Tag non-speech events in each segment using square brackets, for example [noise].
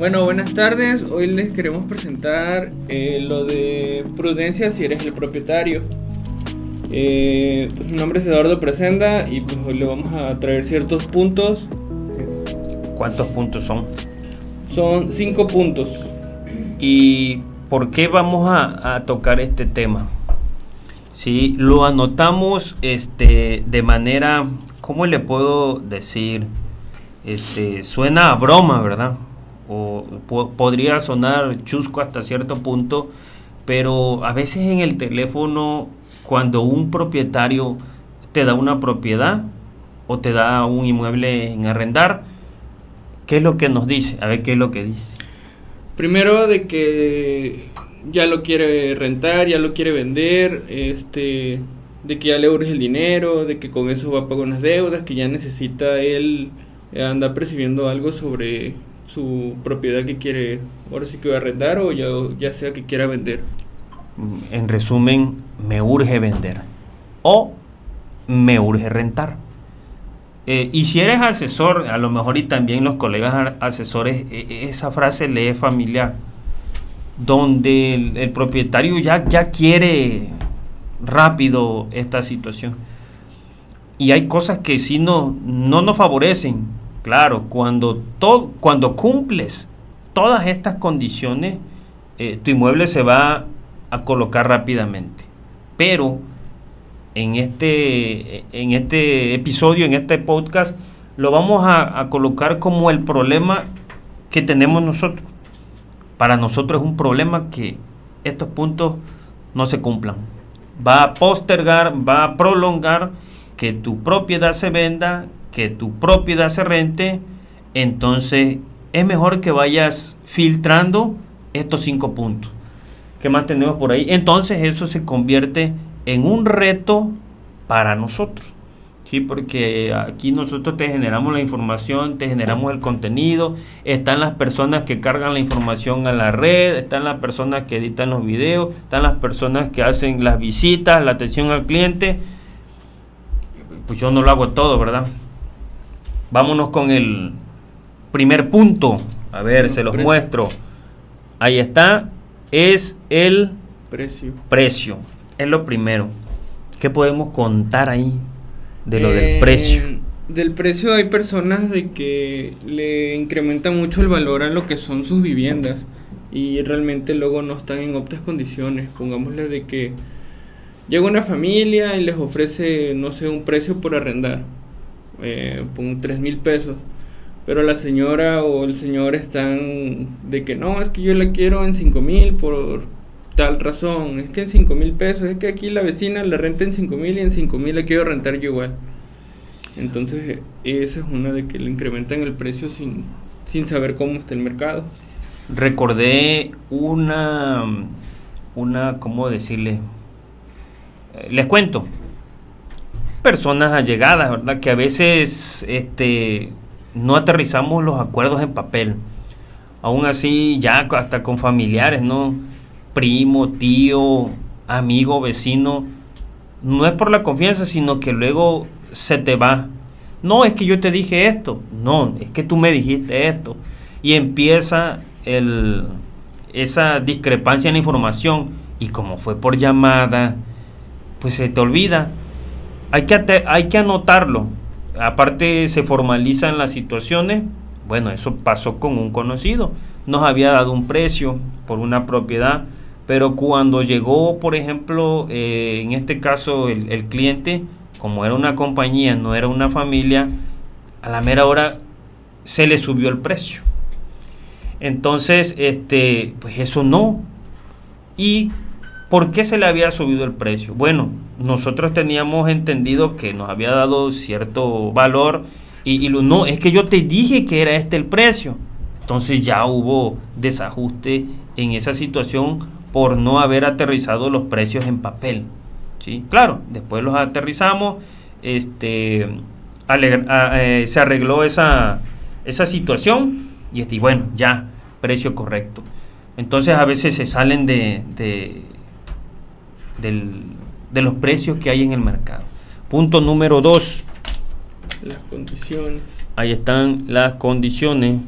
Bueno, buenas tardes. Hoy les queremos presentar eh, lo de prudencia si eres el propietario. Eh, pues, mi nombre es Eduardo Presenda y pues hoy le vamos a traer ciertos puntos. ¿Cuántos puntos son? Son cinco puntos. ¿Y por qué vamos a, a tocar este tema? Si lo anotamos este, de manera, ¿cómo le puedo decir? Este, suena a broma, ¿verdad? O podría sonar chusco hasta cierto punto, pero a veces en el teléfono, cuando un propietario te da una propiedad o te da un inmueble en arrendar, ¿qué es lo que nos dice? A ver qué es lo que dice. Primero de que ya lo quiere rentar, ya lo quiere vender, este, de que ya le urge el dinero, de que con eso va a pagar unas deudas, que ya necesita él andar percibiendo algo sobre su propiedad que quiere, ahora sí que va a arrendar o ya, ya sea que quiera vender. Mm, en resumen, me urge vender o me urge rentar. Eh, y si eres asesor, a lo mejor y también los colegas asesores, e, e, esa frase le es familiar, donde el, propietario ya, ya quiere rápido esta situación. Y hay cosas que si no, no nos favorecen Claro, cuando, cuando cumples todas estas condiciones, eh, tu inmueble se va a colocar rápidamente. Pero en este, en este episodio, en este podcast, lo vamos a colocar como el problema que tenemos nosotros. Para nosotros es un problema que estos puntos no se cumplan. Va a postergar, va a prolongar que tu propiedad se venda, que tu propiedad se rente, entonces es mejor que vayas filtrando estos cinco puntos. ¿Qué más tenemos por ahí? Entonces eso se convierte en un reto para nosotros. Sí, porque aquí nosotros te generamos la información, te generamos el contenido, están las personas que cargan la información a la red, están las personas que editan los videos, están las personas que hacen las visitas, la atención al cliente. Pues yo no lo hago todo, ¿verdad? Vámonos con el primer punto. A ver, se los muestro. Ahí está. Es el precio. Precio. Es lo primero. ¿Qué podemos contar ahí de lo del precio? Del precio hay personas de que le incrementan mucho el valor a lo que son sus viviendas y realmente luego no están en óptimas condiciones. Pongámosle de que llega una familia y les ofrece, no sé, un precio por arrendar eh, pon 3 mil pesos, pero la señora o el señor están de que no, es que yo la quiero en 5 mil por tal razón, es que en 5 mil pesos, es que aquí la vecina la renta en 5 mil y en 5 mil la quiero rentar yo igual. Entonces, esa es una de que le incrementan el precio sin, sin saber cómo está el mercado. Recordé una, una, ¿cómo decirle? Eh, les cuento, personas allegadas, ¿verdad? Que a veces este, no aterrizamos los acuerdos en papel. Aún así, ya hasta con familiares, ¿no? Primo, tío, amigo, vecino. No es por la confianza, sino que luego se te va. No, es que yo te dije esto. No, es que tú me dijiste esto. Y empieza el, esa discrepancia en la información. Y como fue por llamada, pues se te olvida hay que, hay que anotarlo. Aparte se formalizan las situaciones. Bueno, eso pasó con un conocido. Nos había dado un precio por una propiedad, pero cuando llegó, por ejemplo, eh, en este caso el, el cliente, como era una compañía, no era una familia, a la mera hora se le subió el precio. Entonces, este, pues eso no. ¿Y por qué se le había subido el precio? Bueno, nosotros teníamos entendido que nos había dado cierto valor y, no, es que yo te dije que era este el precio. Entonces ya hubo desajuste en esa situación por no haber aterrizado los precios en papel. ¿sí? Claro, después los aterrizamos, este, eh, se arregló esa, esa situación y este, bueno, ya, precio correcto. Entonces a veces se salen de del, de los precios que hay en el mercado. Punto número dos. Las condiciones. Ahí están las condiciones.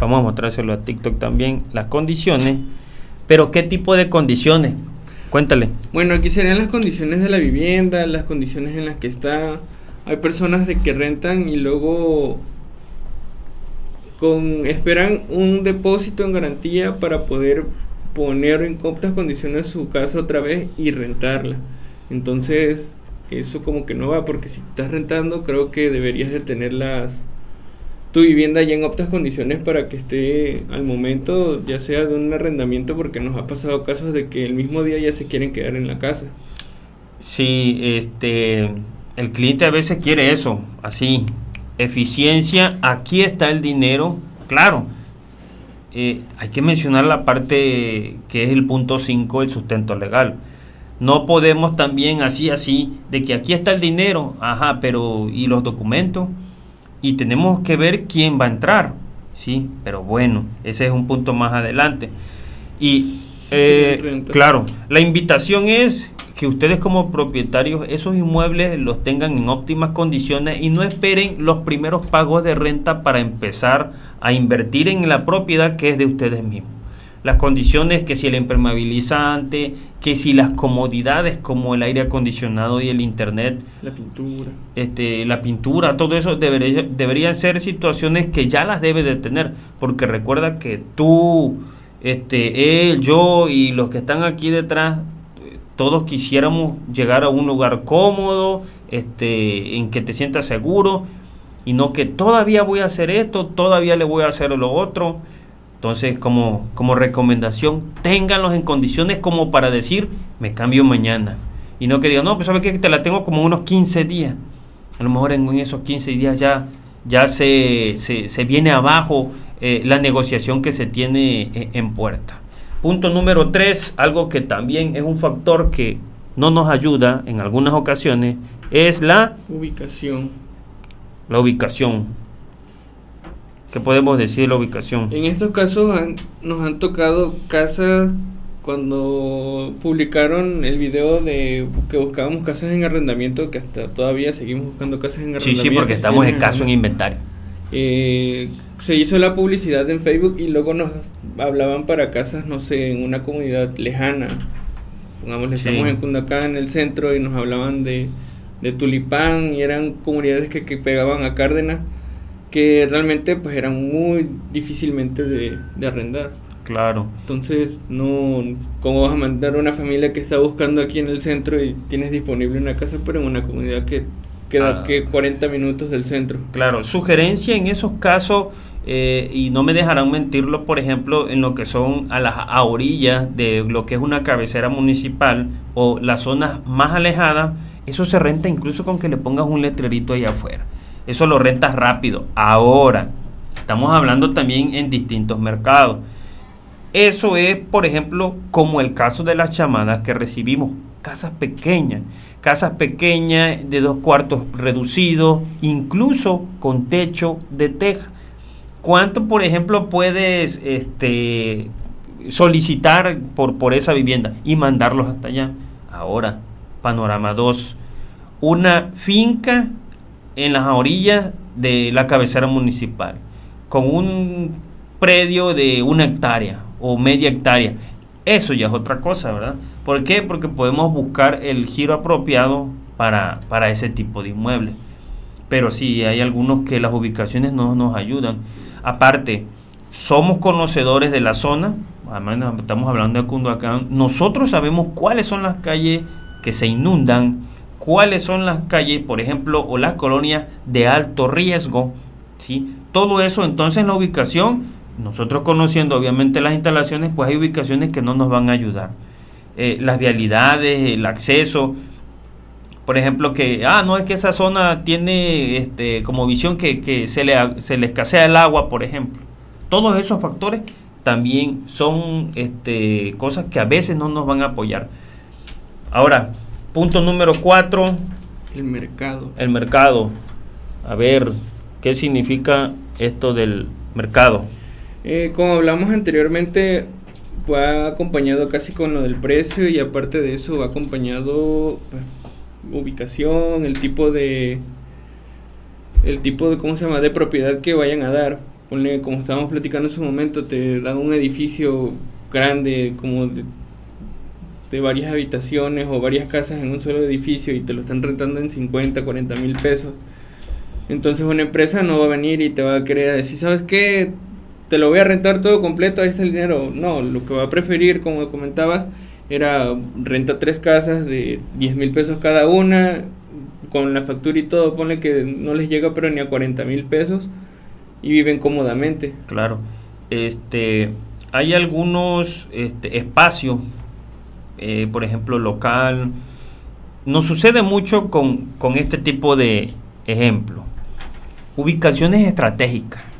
Vamos a mostrárselo a TikTok también, las condiciones. Pero ¿qué tipo de condiciones? Cuéntale. Bueno, aquí serían las condiciones de la vivienda, las condiciones en las que está. Hay personas de que rentan y luego con esperan un depósito en garantía para poder poner en coptas condiciones su casa otra vez y rentarla. Entonces, eso como que no va porque si estás rentando, creo que deberías de tener las tu vivienda ya en optas condiciones para que esté al momento, ya sea de un arrendamiento, porque nos ha pasado casos de que el mismo día ya se quieren quedar en la casa. Sí, este, el cliente a veces quiere eso, así, eficiencia, aquí está el dinero, claro. Eh, hay que mencionar la parte que es el punto 5, el sustento legal. No podemos también así, así, de que aquí está el dinero, ajá, pero ¿y los documentos? y tenemos que ver quién va a entrar, ¿sí? Pero bueno, ese es un punto más adelante. Y eh, claro, la invitación es que ustedes como propietarios esos inmuebles los tengan en óptimas condiciones y no esperen los primeros pagos de renta para empezar a invertir en la propiedad que es de ustedes mismos. Las condiciones, que si el impermeabilizante, que si las comodidades como el aire acondicionado y el internet, la pintura, este, la pintura, todo eso debería, deberían ser situaciones que ya las debe de tener, porque recuerda que tú, este, él, yo y los que están aquí detrás, todos quisiéramos llegar a un lugar cómodo, este, en que te sientas seguro y no que todavía voy a hacer esto, todavía le voy a hacer lo otro. Entonces, como, como recomendación, ténganlos en condiciones como para decir, me cambio mañana. Y no que digan, no, pues sabes que te la tengo como unos 15 días. A lo mejor en esos 15 días ya, ya se, se, viene abajo eh, la negociación que se tiene eh, en puerta. Punto número 3, algo que también es un factor que no nos ayuda en algunas ocasiones, es la ubicación. La ubicación. ¿Qué podemos decir de la ubicación? En estos casos nos han tocado casas cuando publicaron el video de que buscábamos casas en arrendamiento, que hasta todavía seguimos buscando casas en arrendamiento. Sí, sí, porque estamos escasos en inventario. Eh, se hizo la publicidad en Facebook y luego nos hablaban para casas, no sé, en una comunidad lejana. Pongamos, estamos en Cundacán, en el centro, y nos hablaban de, de Tulipán y eran comunidades que, que pegaban a Cárdenas que realmente pues eran muy difícilmente de, arrendar. Claro. Entonces, no, ¿cómo vas a mandar a una familia que está buscando aquí en el centro y tienes disponible una casa, pero en una comunidad que queda ah. que 40 minutos del centro? Claro, sugerencia en esos casos, eh, y no me dejarán mentirlo, por ejemplo, en lo que son a las a orillas de lo que es una cabecera municipal o las zonas más alejadas, eso se renta incluso con que le pongas un letrerito allá afuera eso lo rentas rápido. Ahora, estamos hablando también en distintos mercados. Eso es, por ejemplo, como el caso de las llamadas que recibimos. Casas pequeñas, casas pequeñas de dos cuartos reducidos, incluso con techo de teja. ¿Cuánto, por ejemplo, puedes este, solicitar por, por esa vivienda y mandarlos hasta allá? Ahora, panorama 2. Una finca en las orillas de la cabecera municipal, con un predio de una hectárea o media hectárea. Eso ya es otra cosa, ¿verdad? ¿Por qué? Porque podemos buscar el giro apropiado para, para ese tipo de inmuebles. Pero sí, hay algunos que las ubicaciones no nos ayudan. Aparte, somos conocedores de la zona, además estamos hablando de Cunduacán, nosotros sabemos cuáles son las calles que se inundan, cuáles son las calles, por ejemplo, o las colonias de alto riesgo, ¿sí? Todo eso, entonces la ubicación, nosotros conociendo obviamente las instalaciones, pues hay ubicaciones que no nos van a ayudar. Eh, las vialidades, el acceso, por ejemplo, que, ah, no es que esa zona tiene este, como visión que, se, le, se le escasea el agua, por ejemplo. Todos esos factores también son este, cosas que a veces no nos van a apoyar. Ahora, Punto número cuatro. El mercado. El mercado. A ver, ¿qué significa esto del mercado? Eh, como hablamos anteriormente, va acompañado casi con lo del precio y aparte de eso va acompañado pues, ubicación, el tipo de el tipo de cómo se llama de propiedad que vayan a dar. ponle, como estábamos platicando en su momento, te dan un edificio grande, como de, de varias habitaciones o varias casas en un solo edificio y te lo están rentando en 50, 40 mil pesos. Entonces una empresa no va a venir y te va a querer decir, ¿sabes qué? Te lo voy a rentar todo completo, ahí está el dinero. No, lo que va a preferir, como comentabas, era renta tres casas de 10 mil pesos cada una, con la factura y todo, pone que no les llega pero ni a 40 mil pesos y viven cómodamente. Claro. Este, hay algunos este, espacios, eh, por ejemplo, local. Nos sucede mucho con, con este tipo de ejemplo. Ubicaciones estratégicas.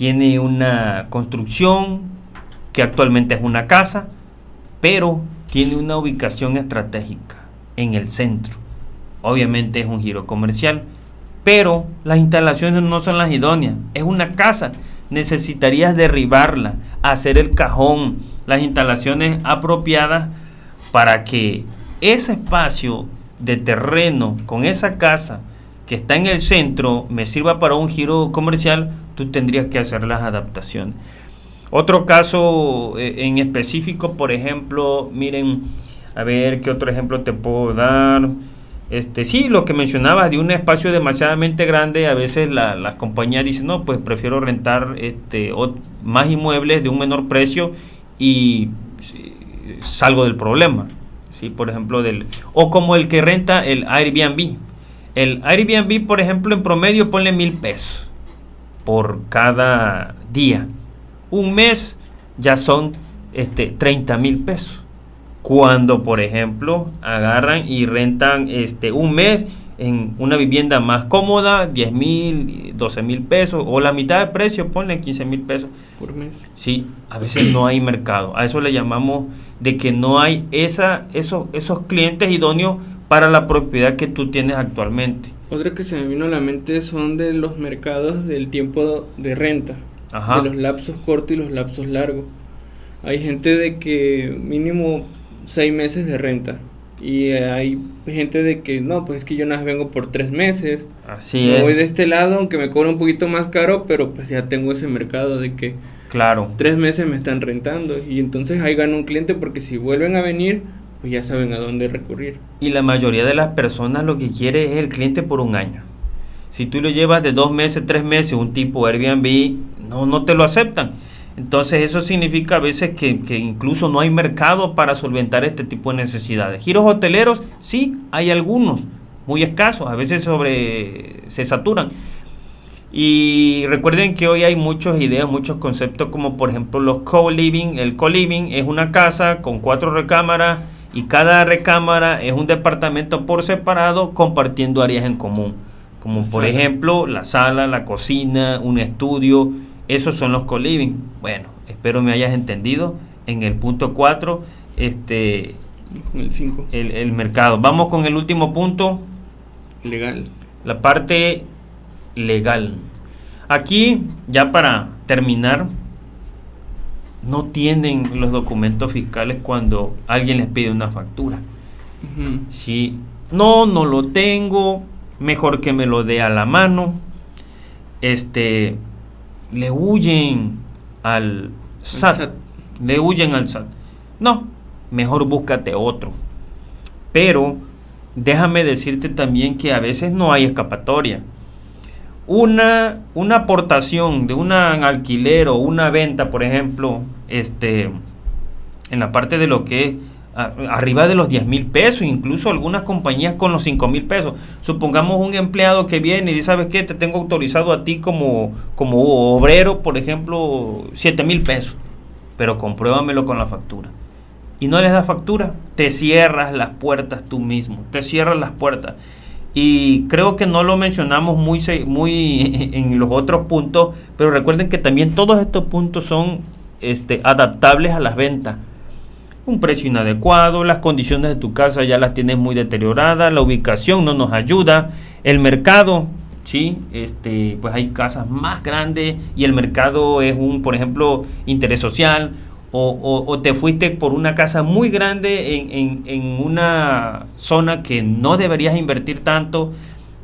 Tiene una construcción que actualmente es una casa, pero tiene una ubicación estratégica en el centro. Obviamente es un giro comercial, pero las instalaciones no son las idóneas. Es una casa, necesitarías derribarla, hacer el cajón, las instalaciones apropiadas para que ese espacio de terreno con esa casa que está en el centro me sirva para un giro comercial, tú tendrías que hacer las adaptaciones. Otro caso eh, en específico, por ejemplo, miren, a ver qué otro ejemplo te puedo dar. Este, sí, lo que mencionabas de un espacio demasiadamente grande, a veces las compañías dicen, no, pues prefiero rentar este, más inmuebles de un menor precio y salgo del problema. ¿sí? Por ejemplo, del, o como el que renta el Airbnb. El Airbnb, por ejemplo, en promedio ponle mil pesos por cada día un mes ya son este, 30 mil pesos. Cuando, por ejemplo, agarran y rentan este, un mes en una vivienda más cómoda, 10 mil, 12 mil pesos, o la mitad de precio, ponle 15 mil pesos. Por mes. Sí, a veces no hay mercado. A eso le llamamos de que no hay esa, esos, esos clientes idóneos para la propiedad que tú tienes actualmente. Otra que se me vino a la mente son de los mercados del tiempo de renta de los lapsos cortos y los lapsos largos. Hay gente de que mínimo seis meses de renta. Y hay gente de que no, pues es que yo nada vengo por tres meses. Así Voy de este lado, aunque me cobra un poquito más caro, pero pues ya tengo ese mercado de que claro. tres meses me están rentando. Y entonces ahí gana un cliente porque si vuelven a venir, pues ya saben a dónde recurrir. Y la mayoría de las personas lo que quiere es el cliente por un año. Si tú lo llevas de dos meses, tres meses, un tipo Airbnb, no, no te lo aceptan. Entonces eso significa a veces que, que, incluso no hay mercado para solventar este tipo de necesidades. Giros hoteleros, sí, hay algunos, muy escasos, a veces sobre se saturan. Y recuerden que hoy hay muchas ideas, muchos conceptos como por ejemplo los co-living. El co-living es una casa con cuatro recámaras y cada recámara es un departamento por separado compartiendo áreas en común. Como por ejemplo la sala, la cocina, un estudio esos son los co-living. Bueno, espero me hayas entendido. En el punto 4, este, el, 5. El, mercado. Vamos con el último punto. Legal. La parte legal. Aquí, ya para terminar, no tienen los documentos fiscales cuando alguien les pide una factura. Si no, no lo tengo, mejor que me lo dé a la mano. Este, le huyen al SAT, le huyen al SAT. No, mejor búscate otro. Pero déjame decirte también que a veces no hay escapatoria. Una, una aportación de un alquiler o una venta, por ejemplo, este, en la parte de lo que es arriba de los 10 mil pesos, incluso algunas compañías con los 5 mil pesos. Supongamos un empleado que viene y dice, ¿sabes qué? Te tengo autorizado a ti como, como obrero, por ejemplo, 7 mil pesos, pero compruébamelo con la factura. Y no les da factura, te cierras las puertas tú mismo, te cierras las puertas. Y creo que no lo mencionamos muy, muy [laughs] en los otros puntos, pero recuerden que también todos estos puntos son este, adaptables a las ventas. Un precio inadecuado, las condiciones de tu casa ya las tienes muy deterioradas, la ubicación no nos ayuda, el mercado, sí, este, pues hay casas más grandes y el mercado es un, por ejemplo, interés social, o, te fuiste por una casa muy grande en, en, una zona que no deberías invertir tanto.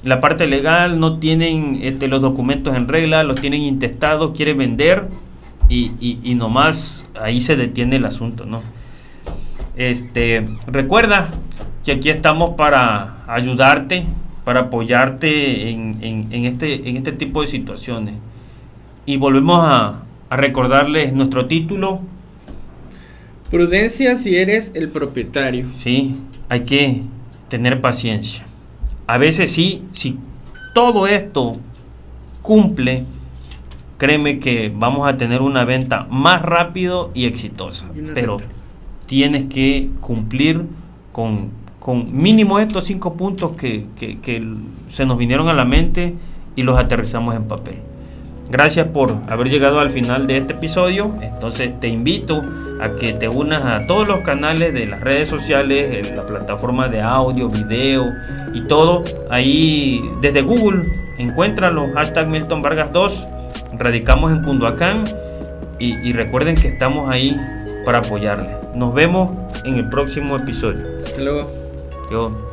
la parte legal, no tienen este, los documentos en regla, los tienen intestados, quieren vender y, y, nomás ahí se detiene el asunto, ¿no? Este, recuerda que aquí estamos para ayudarte, para apoyarte en, en, este, en este tipo de situaciones. Y volvemos a recordarles nuestro título. Prudencia si eres el propietario. Sí, hay que tener paciencia. A veces sí, si todo esto cumple, créeme que vamos a tener una venta más rápido y exitosa. pero tienes que cumplir con, mínimo estos cinco puntos que, que se nos vinieron a la mente y los aterrizamos en papel. Gracias por haber llegado al final de este episodio. Entonces te invito a que te unas a todos los canales de las redes sociales, en la plataforma de audio, video y todo. Ahí desde Google encuéntralo, hashtag Milton Vargas 2. Radicamos en Cunduacán y, recuerden que estamos ahí para apoyarles. Nos vemos en el próximo episodio. Hasta luego. Yo.